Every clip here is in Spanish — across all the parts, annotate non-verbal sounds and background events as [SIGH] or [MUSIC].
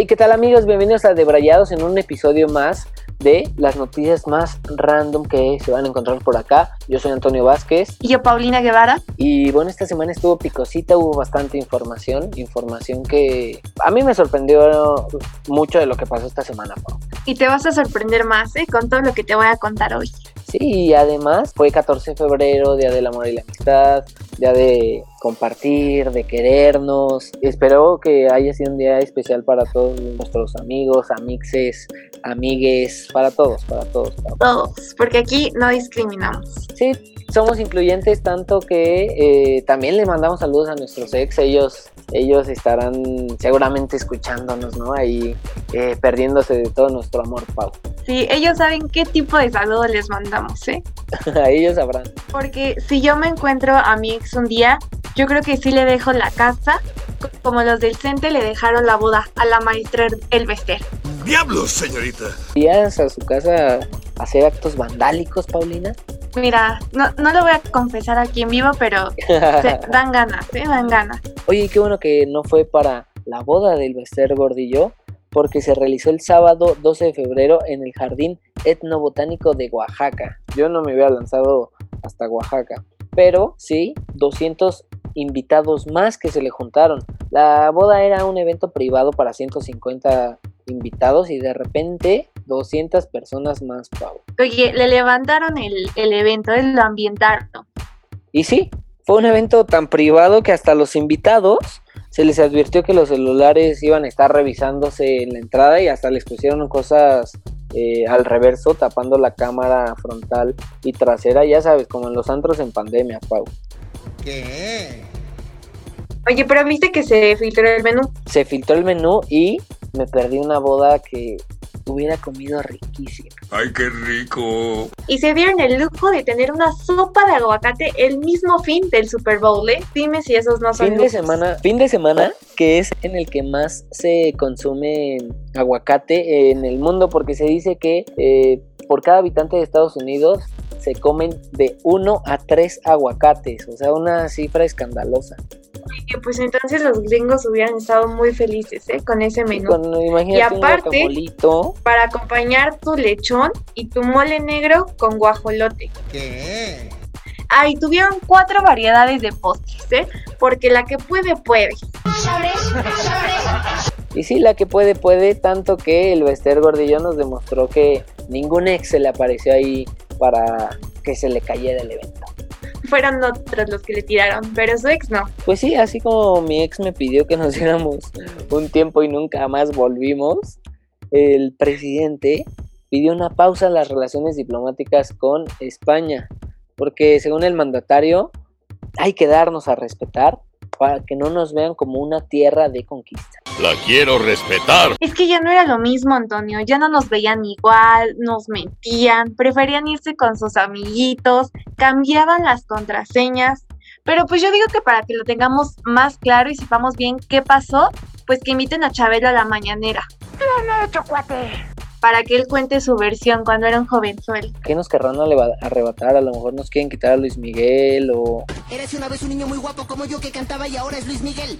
Hey, ¿qué tal amigos? Bienvenidos a Debrayados en un episodio más de las noticias más random que se van a encontrar por acá. Yo soy Antonio Vázquez. Y yo, Paulina Guevara. Y bueno, esta semana estuvo picosita, hubo bastante información, información que a mí me sorprendió mucho de lo que pasó esta semana, Pau. Y te vas a sorprender más, ¿eh? Con todo lo que te voy a contar hoy. Sí, y además fue 14 de febrero, Día del Amor y la Amistad, Día de compartir, de querernos. Espero que haya sido un día especial para todos nuestros amigos, amixes, amigues, para todos, para todos. Para todos, porque aquí no discriminamos. Sí, somos incluyentes tanto que eh, también le mandamos saludos a nuestros ex, ellos ellos estarán seguramente escuchándonos, ¿no? Ahí eh, perdiéndose de todo nuestro amor, Pau. Sí, ellos saben qué tipo de saludo les mandamos, ¿eh? [LAUGHS] a ellos sabrán. Porque si yo me encuentro a mi ex un día, yo creo que sí le dejo la casa, como los del CENTE le dejaron la boda a la maestra Elvester. ¡Diablos, señorita! ¿Irías a su casa a hacer actos vandálicos, Paulina? Mira, no, no lo voy a confesar aquí en vivo, pero [LAUGHS] dan ganas, ¿eh? Dan ganas. Oye, qué bueno que no fue para la boda del Bester Gordillo, porque se realizó el sábado 12 de febrero en el Jardín Etnobotánico de Oaxaca. Yo no me había lanzado hasta Oaxaca, pero sí, 200 invitados más que se le juntaron. La boda era un evento privado para 150 invitados y de repente 200 personas más, Pau. Oye, le levantaron el, el evento, lo ambientaron. Y sí, fue un evento tan privado que hasta los invitados se les advirtió que los celulares iban a estar revisándose en la entrada y hasta les pusieron cosas eh, al reverso tapando la cámara frontal y trasera, ya sabes, como en los antros en pandemia, Pau. ¿Qué? Oye, pero viste que se filtró el menú. Se filtró el menú y me perdí una boda que hubiera comido riquísimo. ¡Ay, qué rico! Y se dieron el lujo de tener una sopa de aguacate el mismo fin del Super Bowl, ¿eh? Dime si esos no son fin de semana Fin de semana que es en el que más se consume aguacate en el mundo porque se dice que eh, por cada habitante de Estados Unidos se comen de 1 a 3 aguacates, o sea, una cifra escandalosa pues entonces los gringos hubieran estado muy felices ¿eh? con ese menú. y aparte, para acompañar tu lechón y tu mole negro con guajolote. ¿Qué? Ah, y tuvieron cuatro variedades de postres, ¿eh? Porque la que puede, puede. Y sí, la que puede, puede, tanto que el Bester Gordillo nos demostró que ningún ex se le apareció ahí para que se le cayera el evento fueron otros los que le tiraron, pero su ex no. Pues sí, así como mi ex me pidió que nos [LAUGHS] diéramos un tiempo y nunca más volvimos, el presidente pidió una pausa en las relaciones diplomáticas con España, porque según el mandatario hay que darnos a respetar para que no nos vean como una tierra de conquista. La quiero respetar. Es que ya no era lo mismo, Antonio. Ya no nos veían igual, nos mentían, preferían irse con sus amiguitos, cambiaban las contraseñas. Pero pues yo digo que para que lo tengamos más claro y sepamos bien qué pasó, pues que inviten a Chabelo a la mañanera. Bien hecho, cuate para que él cuente su versión cuando era un jovenzuelo. ¿Qué nos querrán arrebatar? A lo mejor nos quieren quitar a Luis Miguel o... Eres una vez un niño muy guapo como yo que cantaba y ahora es Luis Miguel.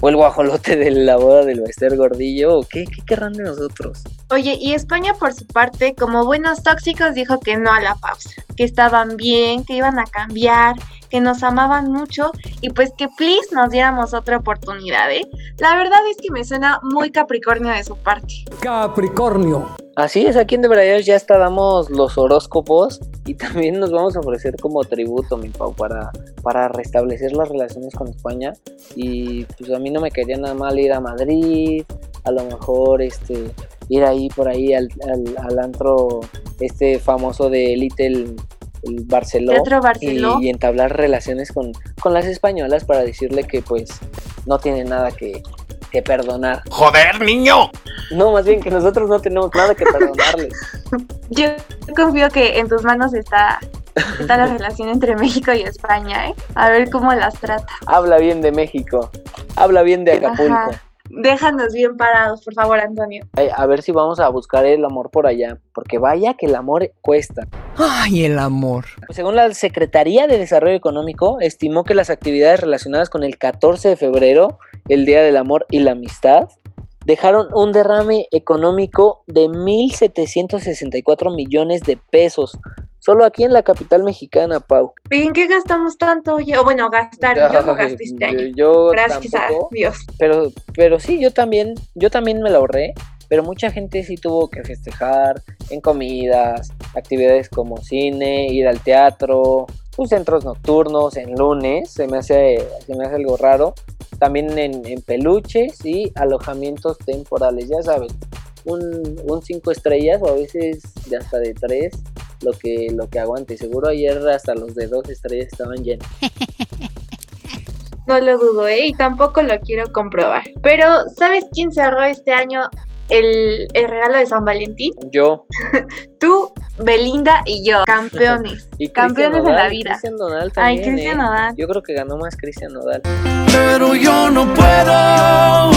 O el guajolote de la boda del Bester Gordillo. ¿O qué, qué querrán de nosotros? Oye, y España por su parte, como buenos tóxicos, dijo que no a la pausa. Que estaban bien, que iban a cambiar, que nos amaban mucho y pues que please nos diéramos otra oportunidad, ¿eh? La verdad es que me suena muy Capricornio de su parte. Capricornio. Así es, aquí en De Verdad ya está damos los horóscopos y también nos vamos a ofrecer como tributo, mi Pau, para, para restablecer las relaciones con España. Y pues a mí no me quería nada mal ir a Madrid, a lo mejor este ir ahí por ahí al, al, antro este famoso de Little el Barceló, Y, entablar relaciones con, con las españolas para decirle que pues no tiene nada que, que perdonar. ¡Joder, niño! No, más bien que nosotros no tenemos nada que perdonarles. [LAUGHS] Yo confío que en tus manos está, está la relación entre México y España, ¿eh? A ver cómo las trata. Habla bien de México, habla bien de Acapulco. Déjanos bien parados, por favor, Antonio. A ver si vamos a buscar el amor por allá, porque vaya que el amor cuesta. Ay, el amor. Según la Secretaría de Desarrollo Económico, estimó que las actividades relacionadas con el 14 de febrero, el Día del Amor y la Amistad, dejaron un derrame económico de 1.764 millones de pesos. Solo aquí en la capital mexicana, Pau. ¿Y en qué gastamos tanto? Yo, bueno, gastar, yo no gasté este año. Yo, Gracias a Dios. Pero, pero sí, yo también, yo también me lo ahorré pero mucha gente sí tuvo que festejar en comidas, actividades como cine, ir al teatro, sus centros nocturnos en lunes, se me hace, se me hace algo raro, también en, peluches y alojamientos temporales, ya saben, un, un cinco estrellas o a veces de hasta de tres, lo que, lo que aguante, seguro ayer hasta los de dos estrellas estaban llenos. [LAUGHS] No lo dudo, ¿eh? Y tampoco lo quiero comprobar. Pero, ¿sabes quién cerró este año el, regalo de San Valentín? Yo. [LAUGHS] Tú, Belinda y yo, [LAUGHS] campeones. y campeones de la vida. Cristian Nodal también. Ay, Cristian ¿eh? Nodal. Yo creo que ganó más Cristian Nodal. Pero yo no puedo.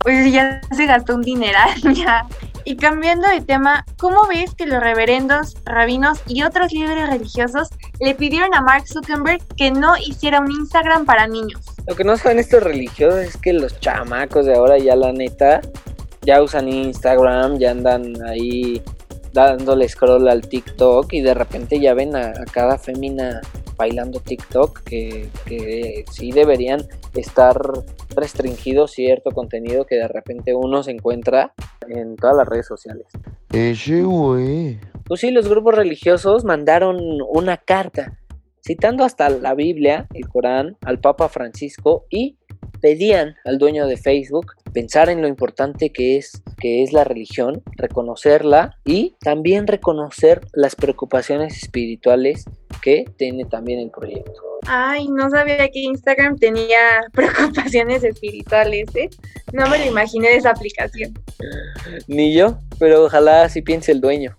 Pues ya se gastó un dineral, [LAUGHS] ya. Y cambiando de tema, ¿cómo ves que los reverendos, rabinos y otros líderes religiosos le pidieron a Mark Zuckerberg que no hiciera un Instagram para niños? Lo que no saben estos religiosos es que los chamacos de ahora ya la neta ya usan Instagram, ya andan ahí dándole scroll al TikTok y de repente ya ven a, cada fémina bailando TikTok que, que, sí deberían estar restringido cierto contenido que de repente uno se encuentra en todas las redes sociales. Ese güey. Pues sí, los grupos religiosos mandaron una carta citando hasta la Biblia, el Corán, al Papa Francisco y pedían al dueño de Facebook pensar en lo importante que es, que es la religión, reconocerla y también reconocer las preocupaciones espirituales que tiene también el proyecto. Ay, no sabía que Instagram tenía [LAUGHS] preocupaciones espirituales, ¿eh? No me lo imaginé de esa aplicación. Ni yo, pero ojalá así piense el dueño.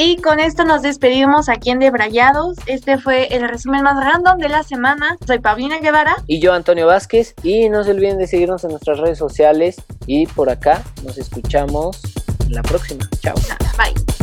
Y con esto nos despedimos aquí en Debrayados. Este fue el resumen más random de la semana. Soy Paulina Guevara. Y yo, Antonio Vázquez. Y no se olviden de seguirnos en nuestras redes sociales. Y por acá nos escuchamos la próxima. Chao. Bye.